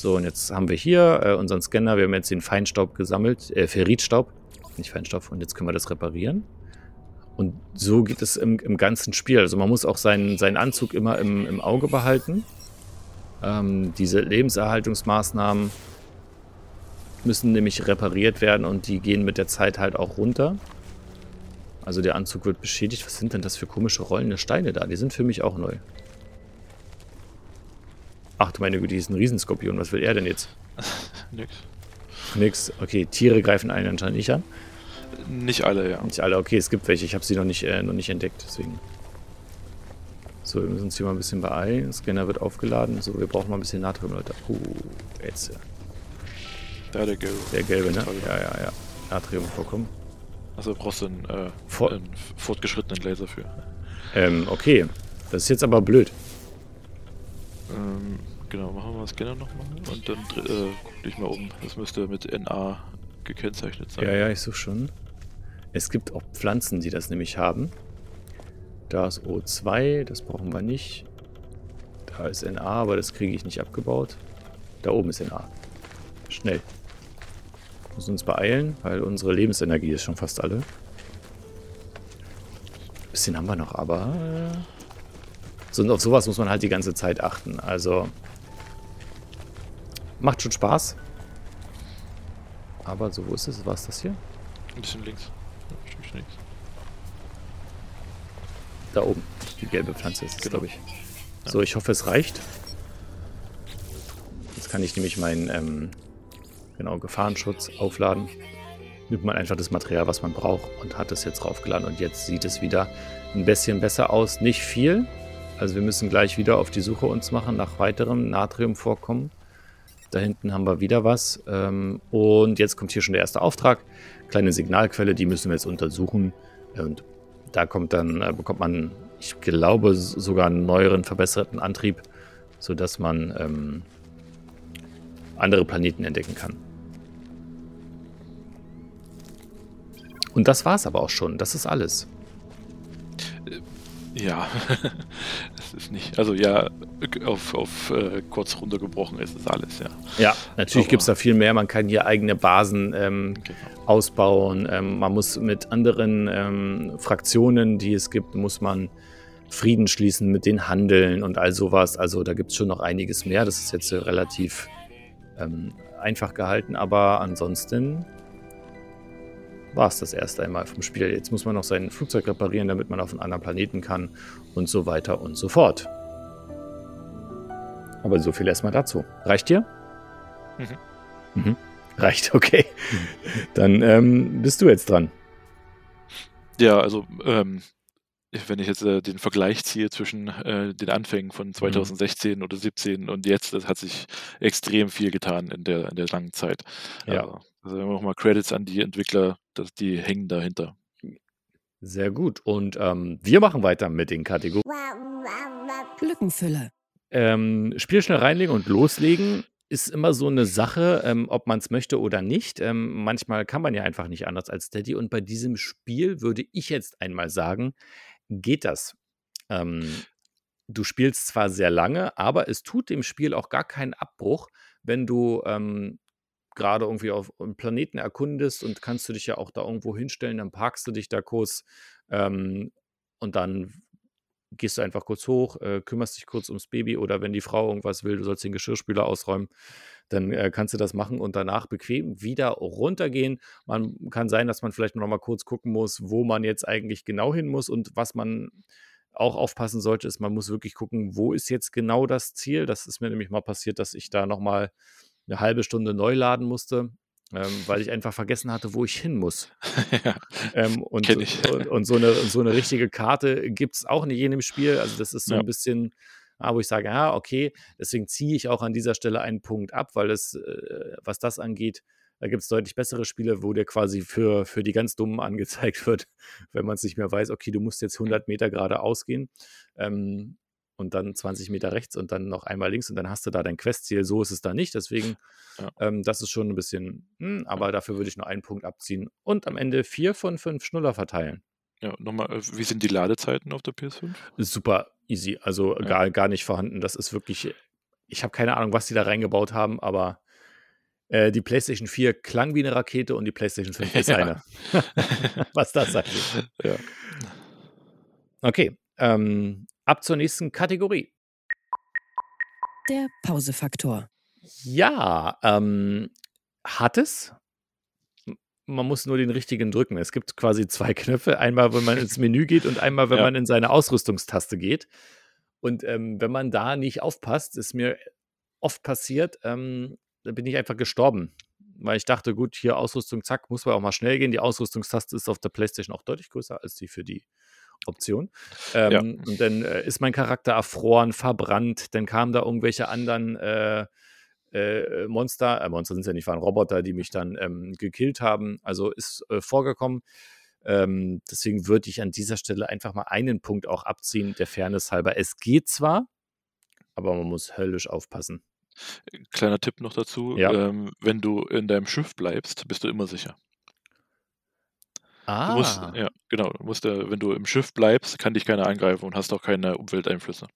So, und jetzt haben wir hier äh, unseren Scanner. Wir haben jetzt den Feinstaub gesammelt, äh, Ferritstaub, nicht Feinstaub. Und jetzt können wir das reparieren. Und so geht es im, im ganzen Spiel. Also man muss auch seinen, seinen Anzug immer im, im Auge behalten. Ähm, diese Lebenserhaltungsmaßnahmen müssen nämlich repariert werden und die gehen mit der Zeit halt auch runter. Also der Anzug wird beschädigt. Was sind denn das für komische rollende Steine da? Die sind für mich auch neu. Ach du meine Güte, die ist ein Riesenskorpion. Was will er denn jetzt?
Nix.
Nix. Okay, Tiere greifen einen anscheinend nicht an.
Nicht alle, ja.
Nicht alle. Okay, es gibt welche. Ich habe sie noch nicht, äh, noch nicht entdeckt. Deswegen. So, wir müssen uns hier mal ein bisschen beeilen. Scanner wird aufgeladen. So, wir brauchen mal ein bisschen Natrium, Leute. Uh, jetzt.
Da der gelbe.
Der gelbe, ne? Ja, ja, ja. Natrium vorkommen.
Also brauchst du einen, äh,
For
einen fortgeschrittenen Laser für.
Ähm, okay. Das ist jetzt aber blöd.
Ähm, genau, machen wir mal Scanner nochmal und dann äh, guck dich mal um. Das müsste mit NA gekennzeichnet sein.
Ja, ja, ich suche schon. Es gibt auch Pflanzen, die das nämlich haben. Da ist O2, das brauchen wir nicht. Da ist NA, aber das kriege ich nicht abgebaut. Da oben ist NA. Schnell müssen uns beeilen, weil unsere Lebensenergie ist schon fast alle. Ein bisschen haben wir noch, aber... So, und auf sowas muss man halt die ganze Zeit achten. Also... Macht schon Spaß. Aber so, wo ist es? War es das hier?
Ein bisschen links. Ja, links.
Da oben. Die gelbe Pflanze ist es,
Genau.
glaube ich. So, ich hoffe, es reicht. Jetzt kann ich nämlich meinen ähm, genau, Gefahrenschutz aufladen. Nimmt man einfach das Material, was man braucht und hat es jetzt draufgeladen. Und jetzt sieht es wieder ein bisschen besser aus. Nicht viel. Also wir müssen gleich wieder auf die Suche uns machen nach weiterem Natriumvorkommen. Da hinten haben wir wieder was. Ähm, und jetzt kommt hier schon der erste Auftrag. Kleine Signalquelle, die müssen wir jetzt untersuchen. Und da kommt dann, äh, bekommt man, ich glaube, sogar einen neueren, verbesserten Antrieb, sodass man ähm, andere Planeten entdecken kann. Und das war's aber auch schon. Das ist alles.
Ja, das ist nicht. Also ja, auf, auf äh, kurz runtergebrochen ist es alles, ja.
Ja, natürlich gibt es da viel mehr. Man kann hier eigene Basen ähm,
Genau.
ausbauen. Ähm, man muss mit anderen ähm, Fraktionen, die es gibt, muss man Frieden schließen, mit denen handeln und all sowas. Also da gibt es schon noch einiges mehr. Das ist jetzt relativ ähm, einfach gehalten, aber ansonsten war es das erste einmal vom Spiel. Jetzt muss man noch sein Flugzeug reparieren, damit man auf einen anderen Planeten kann und so weiter und so fort. Aber so viel erstmal dazu. Reicht dir? Mhm. Reicht, okay. Dann ähm, bist du jetzt dran.
Ja, also ähm, wenn ich jetzt äh, den Vergleich ziehe zwischen äh, den Anfängen von 2016 oder 17 und jetzt, das hat sich extrem viel getan in der, in der langen Zeit.
Ja.
Also nochmal Credits an die Entwickler, dass die hängen dahinter.
Sehr gut. Und ähm, wir machen weiter mit den Kategorien.
Lückenfüller.
Ähm, Spiel schnell reinlegen und loslegen ist immer so eine Sache, ähm, ob man es möchte oder nicht. Ähm, manchmal kann man ja einfach nicht anders als Steady. Und bei diesem Spiel würde ich jetzt einmal sagen, geht das. Ähm, du spielst zwar sehr lange, aber es tut dem Spiel auch gar keinen Abbruch, wenn du ähm, gerade irgendwie auf einem Planeten erkundest und kannst du dich ja auch da irgendwo hinstellen, dann parkst du dich da kurz ähm, und dann gehst du einfach kurz hoch, äh, kümmerst dich kurz ums Baby oder wenn die Frau irgendwas will, du sollst den Geschirrspüler ausräumen, dann äh, kannst du das machen und danach bequem wieder runtergehen. Man kann sein, dass man vielleicht noch mal kurz gucken muss, wo man jetzt eigentlich genau hin muss und was man auch aufpassen sollte, ist, man muss wirklich gucken, wo ist jetzt genau das Ziel. Das ist mir nämlich mal passiert, dass ich da noch mal eine halbe Stunde neu laden musste ähm, weil ich einfach vergessen hatte, wo ich hin muss.
ja,
ähm, und, und, und, so eine, so eine richtige Karte gibt es auch nicht in dem Spiel. Also das ist so ja. ein bisschen, ah, wo ich sage, ja, okay, deswegen ziehe ich auch an dieser Stelle einen Punkt ab, weil es, äh, was das angeht, da gibt es deutlich bessere Spiele, wo der quasi für, für die ganz Dummen angezeigt wird, wenn man es nicht mehr weiß, okay, du musst jetzt 100 Meter geradeaus gehen. Ähm, und dann 20 Meter rechts und dann noch einmal links und dann hast du da dein Questziel. So ist es da nicht. Deswegen, ja. ähm, das ist schon ein bisschen, hm, aber ja. dafür würde ich nur einen Punkt abziehen und am Ende vier von fünf Schnuller verteilen.
Ja, nochmal, äh, wie sind die Ladezeiten auf der PS5?
Super easy, also ja. gar, gar nicht vorhanden. Das ist wirklich, ich habe keine Ahnung, was die da reingebaut haben, aber äh, die PlayStation 4 klang wie eine Rakete und die PlayStation 5 ist eine. was das sagt. Ja. Okay, ähm, Ab zur nächsten Kategorie.
Der Pausefaktor.
Ja, ähm, hat es. Man muss nur den richtigen drücken. Es gibt quasi zwei Knöpfe. Einmal, wenn man ins Menü geht und einmal, wenn ja. man in seine Ausrüstungstaste geht. Und ähm, wenn man da nicht aufpasst, ist mir oft passiert, ähm, da bin ich einfach gestorben. Weil ich dachte, gut, hier Ausrüstung, zack, muss man auch mal schnell gehen. Die Ausrüstungstaste ist auf der PlayStation auch deutlich größer als die für die Option. Ähm, ja. Und dann äh, ist mein Charakter erfroren, verbrannt. Dann kamen da irgendwelche anderen äh, äh, Monster, äh, Monster sind es ja nicht, waren Roboter, die mich dann ähm, gekillt haben. Also ist äh, vorgekommen. Ähm, deswegen würde ich an dieser Stelle einfach mal einen Punkt auch abziehen, der Fairness halber. Es geht zwar, aber man muss höllisch aufpassen.
Kleiner Tipp noch dazu: ja. ähm, Wenn du in deinem Schiff bleibst, bist du immer sicher. Du musst, ah. ja, genau, du musst, äh, wenn du im Schiff bleibst, kann dich keiner angreifen und hast auch keine Umwelteinflüsse,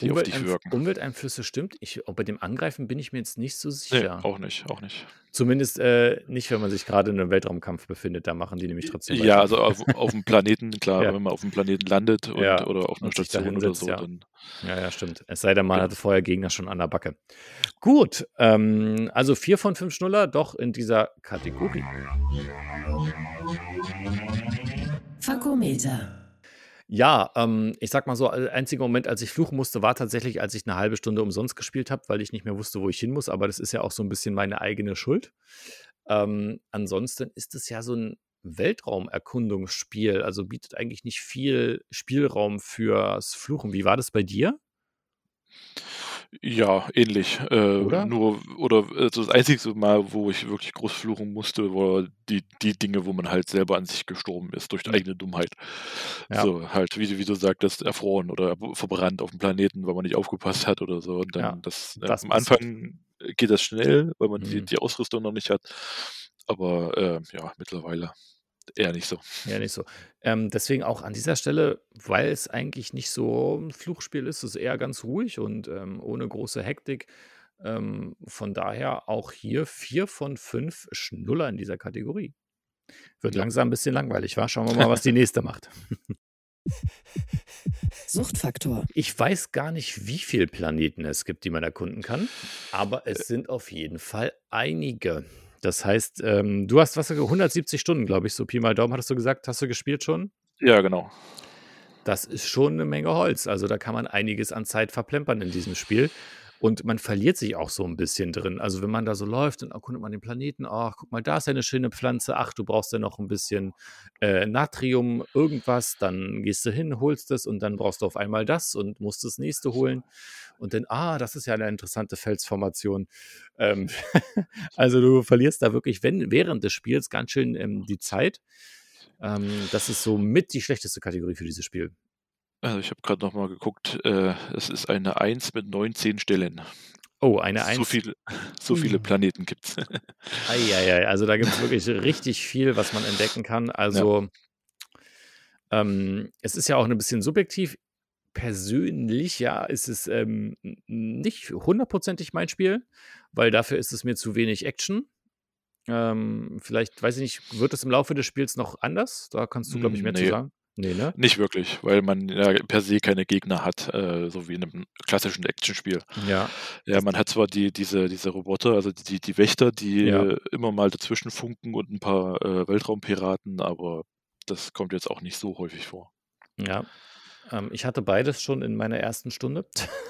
die auf dich wirken.
Umwelteinflüsse stimmt. Ich, bei dem Angreifen bin ich mir jetzt nicht so
Nee, sicher. auch nicht, auch nicht.
Zumindest äh, nicht, wenn man sich gerade in einem Weltraumkampf befindet. Da machen die nämlich trotzdem
Ja, also auf, auf dem Planeten, klar, Ja. wenn man auf dem Planeten landet und, Ja, oder auf einer Station oder so,
ja.
dann
Ja, ja, stimmt. Es sei denn, man hatte vorher Gegner schon an der Backe. Gut, ähm, also vier von fünf Schnuller doch in dieser Kategorie.
Fakometer.
Ja, ähm, ich sag mal so, der einzige Moment, als ich fluchen musste, war tatsächlich, als ich eine halbe Stunde umsonst gespielt habe, weil ich nicht mehr wusste, wo ich hin muss. Aber das ist ja auch so ein bisschen meine eigene Schuld. Ähm, ansonsten ist es ja so ein Weltraumerkundungsspiel, also bietet eigentlich nicht viel Spielraum fürs Fluchen. Wie war das bei dir?
Ja, ähnlich. Äh, Oder? Nur, oder also das einzige Mal, wo ich wirklich groß fluchen musste, war die, die Dinge, wo man halt selber an sich gestorben ist, durch die eigene Dummheit. Ja. So, halt, wie, wie du sagtest, erfroren oder verbrannt auf dem Planeten, weil man nicht aufgepasst hat oder so. Und dann ja, das, das am Anfang geht das schnell, weil man mhm. die, die Ausrüstung noch nicht hat. Aber äh, ja, mittlerweile eher nicht so.
Eher nicht so. Ähm, deswegen auch an dieser Stelle, weil es eigentlich nicht so ein Fluchspiel ist, ist es eher ganz ruhig und ähm, ohne große Hektik. Ähm, von daher auch hier vier von fünf Schnuller in dieser Kategorie. Wird ja. langsam ein bisschen langweilig, war? Schauen wir mal, was die nächste macht.
Suchtfaktor.
Ich weiß gar nicht, wie viele Planeten es gibt, die man erkunden kann, aber es sind auf jeden Fall einige. Das heißt, ähm, du hast was 170 Stunden, glaube ich, so Pi mal Daumen, hattest du gesagt, hast du gespielt schon?
Ja, genau.
Das ist schon eine Menge Holz. Also da kann man einiges an Zeit verplempern in diesem Spiel. Und man verliert sich auch so ein bisschen drin. Also wenn man da so läuft und erkundet man den Planeten, ach, guck mal, da ist ja eine schöne Pflanze, ach, du brauchst ja noch ein bisschen äh, Natrium, irgendwas, dann gehst du hin, holst es und dann brauchst du auf einmal das und musst das nächste holen. Und dann, ah, das ist ja eine interessante Felsformation. Ähm, also du verlierst da wirklich, wenn während des Spiels ganz schön ähm, die Zeit. Ähm, das ist so mit die schlechteste Kategorie für dieses Spiel.
Also ich habe gerade noch mal geguckt, äh, es ist eine 1 mit 19 Stellen.
Oh, eine 1.
So viele, so viele Planeten gibt es.
Eieiei, also da gibt es wirklich richtig viel, was man entdecken kann. Also ja. ähm, es ist ja auch ein bisschen subjektiv. Persönlich, ja, ist es ähm, nicht hundertprozentig mein Spiel, weil dafür ist es mir zu wenig Action. Ähm, vielleicht, weiß ich nicht, wird es im Laufe des Spiels noch anders? Da kannst du, glaube ich, mehr zu
Nee.
sagen. Nee, ne?
Nicht wirklich, weil man ja per se keine Gegner hat, äh, so wie in einem klassischen Actionspiel.
Ja.
Ja, man hat zwar die diese diese Roboter, also die die Wächter, die
Ja.
äh, immer mal dazwischen funken und ein paar, äh, Weltraumpiraten, aber das kommt jetzt auch nicht so häufig vor.
Ja. Ähm, ich hatte beides schon in meiner ersten Stunde.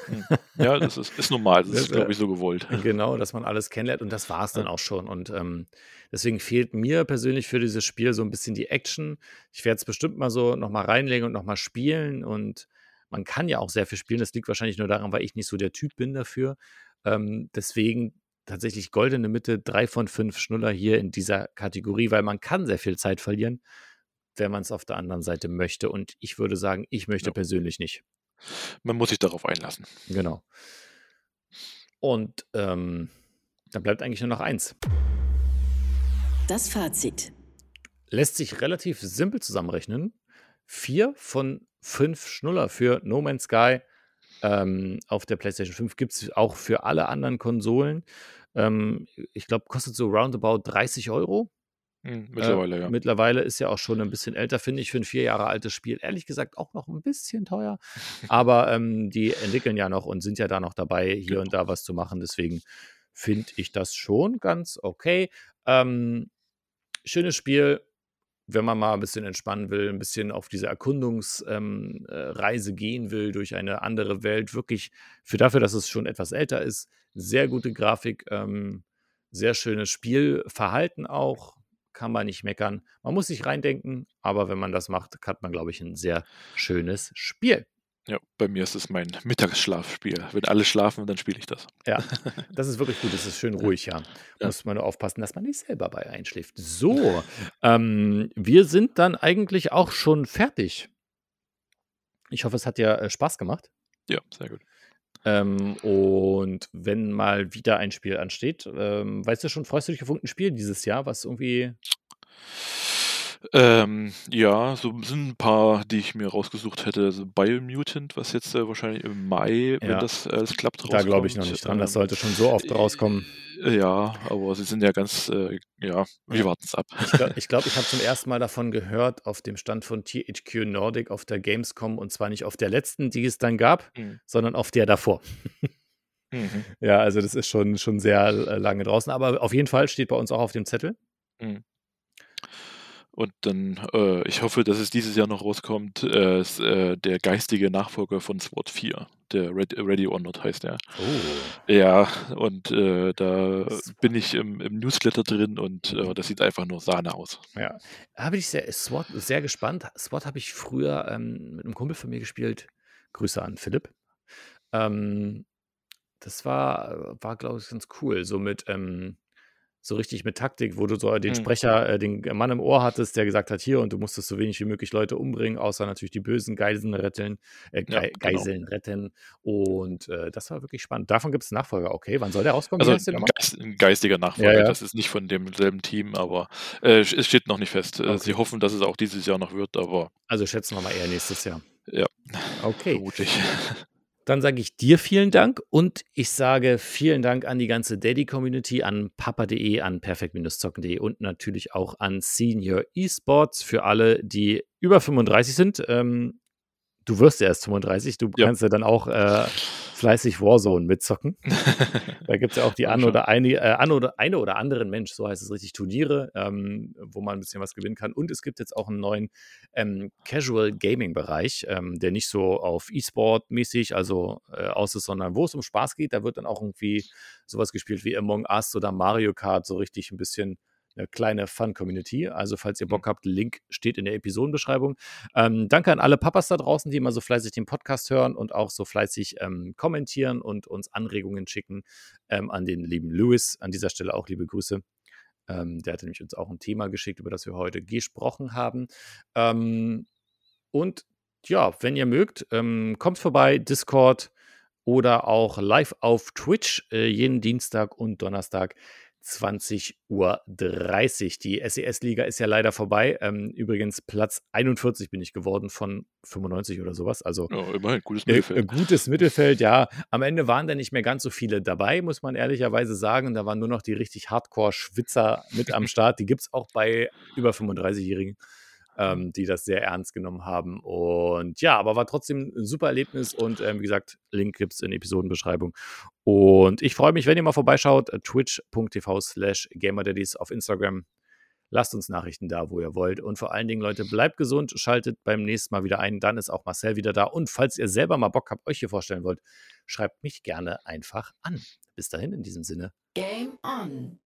Hm. Ja, das ist ist normal. Das
Das,
ist, glaube
äh,
ich, so gewollt.
Genau, dass man alles kennenlernt und das war es dann
Ja.
auch schon. Und ähm, deswegen fehlt mir persönlich für dieses Spiel so ein bisschen die Action. Ich werde es bestimmt mal so nochmal reinlegen und nochmal spielen. Und man kann ja auch sehr viel spielen. Das liegt wahrscheinlich nur daran, weil ich nicht so der Typ bin dafür. Ähm, deswegen tatsächlich goldene Mitte, drei von fünf Schnuller hier in dieser Kategorie, weil man kann sehr viel Zeit verlieren, wenn man es auf der anderen Seite möchte. Und ich würde sagen, ich möchte
Ja.
persönlich nicht.
Man muss sich darauf einlassen.
Genau. Und ähm, dann bleibt eigentlich nur noch eins.
Das Fazit.
Lässt sich relativ simpel zusammenrechnen. Vier von fünf Schnuller für No Man's Sky ähm, auf der PlayStation 5 gibt es auch für alle anderen Konsolen. Ähm, ich glaube, kostet so roundabout 30 Euro.
Hm, mittlerweile,
äh,
ja.
Mittlerweile ist ja auch schon ein bisschen älter, finde ich, für ein vier Jahre altes Spiel. Ehrlich gesagt auch noch ein bisschen teuer. Aber ähm, die entwickeln ja noch und sind ja da noch dabei, hier
Genau.
und da was zu machen. Deswegen finde ich das schon ganz okay. Ähm, schönes Spiel, wenn man mal ein bisschen entspannen will, ein bisschen auf diese Erkundungsreise ähm, äh, gehen will durch eine andere Welt. Wirklich für dafür, dass es schon etwas älter ist, sehr gute Grafik, ähm, sehr schönes Spielverhalten auch. Kann man nicht meckern. Man muss sich reindenken, aber wenn man das macht, hat man, glaube ich, ein sehr schönes Spiel.
Ja, bei mir ist es mein Mittagsschlafspiel. Wenn alle schlafen, dann spiele ich das.
Ja, das ist wirklich gut. Das ist schön ruhig, ja.
Ja.
Muss man nur aufpassen, dass man nicht selber bei einschläft. So, ähm, wir sind dann eigentlich auch schon fertig. Ich hoffe, es hat dir äh, Spaß gemacht.
Ja, sehr gut.
Ähm, und wenn mal wieder ein Spiel ansteht, ähm, weißt du schon, freust du dich auf irgendein Spiel dieses Jahr, was irgendwie.
Ähm, ja, so sind ein paar, die ich mir rausgesucht hätte. Also Biomutant, was jetzt äh, wahrscheinlich im Mai, wenn
Ja.
das alles klappt,
Da glaube ich noch
rauskommt.
nicht dran. Das
Ähm,
sollte schon so oft rauskommen.
äh, Ja, aber sie sind ja ganz, äh, ja, wir warten es ab.
Ich glaube, ich, glaub, ich habe zum ersten Mal davon gehört auf dem Stand von THQ Nordic auf der Gamescom und zwar nicht auf der letzten, die es dann gab,
Mhm.
sondern auf der davor.
Mhm.
Ja, also das ist schon, schon sehr äh, lange draußen, aber auf jeden Fall steht bei uns auch auf dem Zettel.
Mhm. Und dann, äh, ich hoffe, dass es dieses Jahr noch rauskommt, äh, ist, äh, der geistige Nachfolger von SWAT 4. Der Red, Ready or Not heißt der.
Oh.
Ja, und äh, da bin ich im, im Newsletter drin und äh, das sieht einfach nur Sahne aus.
Ja, habe ich sehr, SWAT sehr gespannt. SWAT habe ich früher ähm, mit einem Kumpel von mir gespielt. Grüße an Philipp. Ähm, das war, war glaube ich, ganz cool. So mit, ähm, so richtig mit Taktik, wo du so den
Mhm.
Sprecher, äh, den Mann im Ohr hattest, der gesagt hat, hier und du musstest so wenig wie möglich Leute umbringen, außer natürlich die bösen Geiseln retten, äh,
Ja,
Ge
genau.
Geiseln retten. Und äh, das war wirklich spannend. Davon gibt es Nachfolger. Okay, wann soll der rauskommen?
Also ein? Geist, geistiger Nachfolger,
Ja, ja.
das ist nicht von demselben Team, aber äh, es steht noch nicht fest. Äh,
Okay.
Sie hoffen, dass es auch dieses Jahr noch wird, aber
Also schätzen wir mal eher nächstes Jahr.
ja,
Okay.
vermutlich.
Dann sage ich dir vielen Dank und ich sage vielen Dank an die ganze Daddy-Community, an papa.de, an perfekt-zocken.de und natürlich auch an Senior Esports für alle, die über 35 sind. Ähm, du wirst ja erst 35, du
Ja.
kannst ja dann auch äh, fleißig Warzone mitzocken. Da gibt es ja auch die an oder eine, äh, an oder eine oder anderen Mensch, so heißt es richtig, Turniere, ähm, wo man ein bisschen was gewinnen kann. Und es gibt jetzt auch einen neuen ähm, Casual Gaming Bereich, ähm, der nicht so auf E-Sport mäßig, also äh, aus ist, sondern wo es um Spaß geht. Da wird dann auch irgendwie sowas gespielt wie Among Us oder Mario Kart, so richtig ein bisschen eine kleine Fun-Community. Also, falls ihr Bock habt, Link steht in der Episodenbeschreibung. Ähm, danke an alle Papas da draußen, die immer so fleißig den Podcast hören und auch so fleißig ähm, kommentieren und uns Anregungen schicken. Ähm, an den lieben Louis, an dieser Stelle auch liebe Grüße. Ähm, der hatte nämlich uns auch ein Thema geschickt, über das wir heute gesprochen haben. Ähm, und ja, wenn ihr mögt, ähm, kommt vorbei, Discord oder auch live auf Twitch äh, jeden Dienstag und Donnerstag 20.30 Uhr. Die SES-Liga ist ja leider vorbei. Ähm, übrigens Platz 41 bin ich geworden von 95 oder sowas. Also
Ja, immerhin, gutes
äh, äh,
Mittelfeld.
gutes Mittelfeld, ja. Am Ende waren da nicht mehr ganz so viele dabei, muss man ehrlicherweise sagen. Da waren nur noch die richtig Hardcore-Schwitzer mit am Start. Die gibt es auch bei über 35-Jährigen, ähm, die das sehr ernst genommen haben. Und ja, aber war trotzdem ein super Erlebnis. Und ähm, wie gesagt, Link gibt es in Episodenbeschreibung. Und ich freue mich, wenn ihr mal vorbeischaut. äh, Twitch.tv slash GamerDaddies auf Instagram. Lasst uns Nachrichten da, wo ihr wollt. Und vor allen Dingen, Leute, bleibt gesund, schaltet beim nächsten Mal wieder ein. Dann ist auch Marcel wieder da. Und falls ihr selber mal Bock habt, euch hier vorstellen wollt, schreibt mich gerne einfach an. Bis dahin in diesem Sinne.
Game on,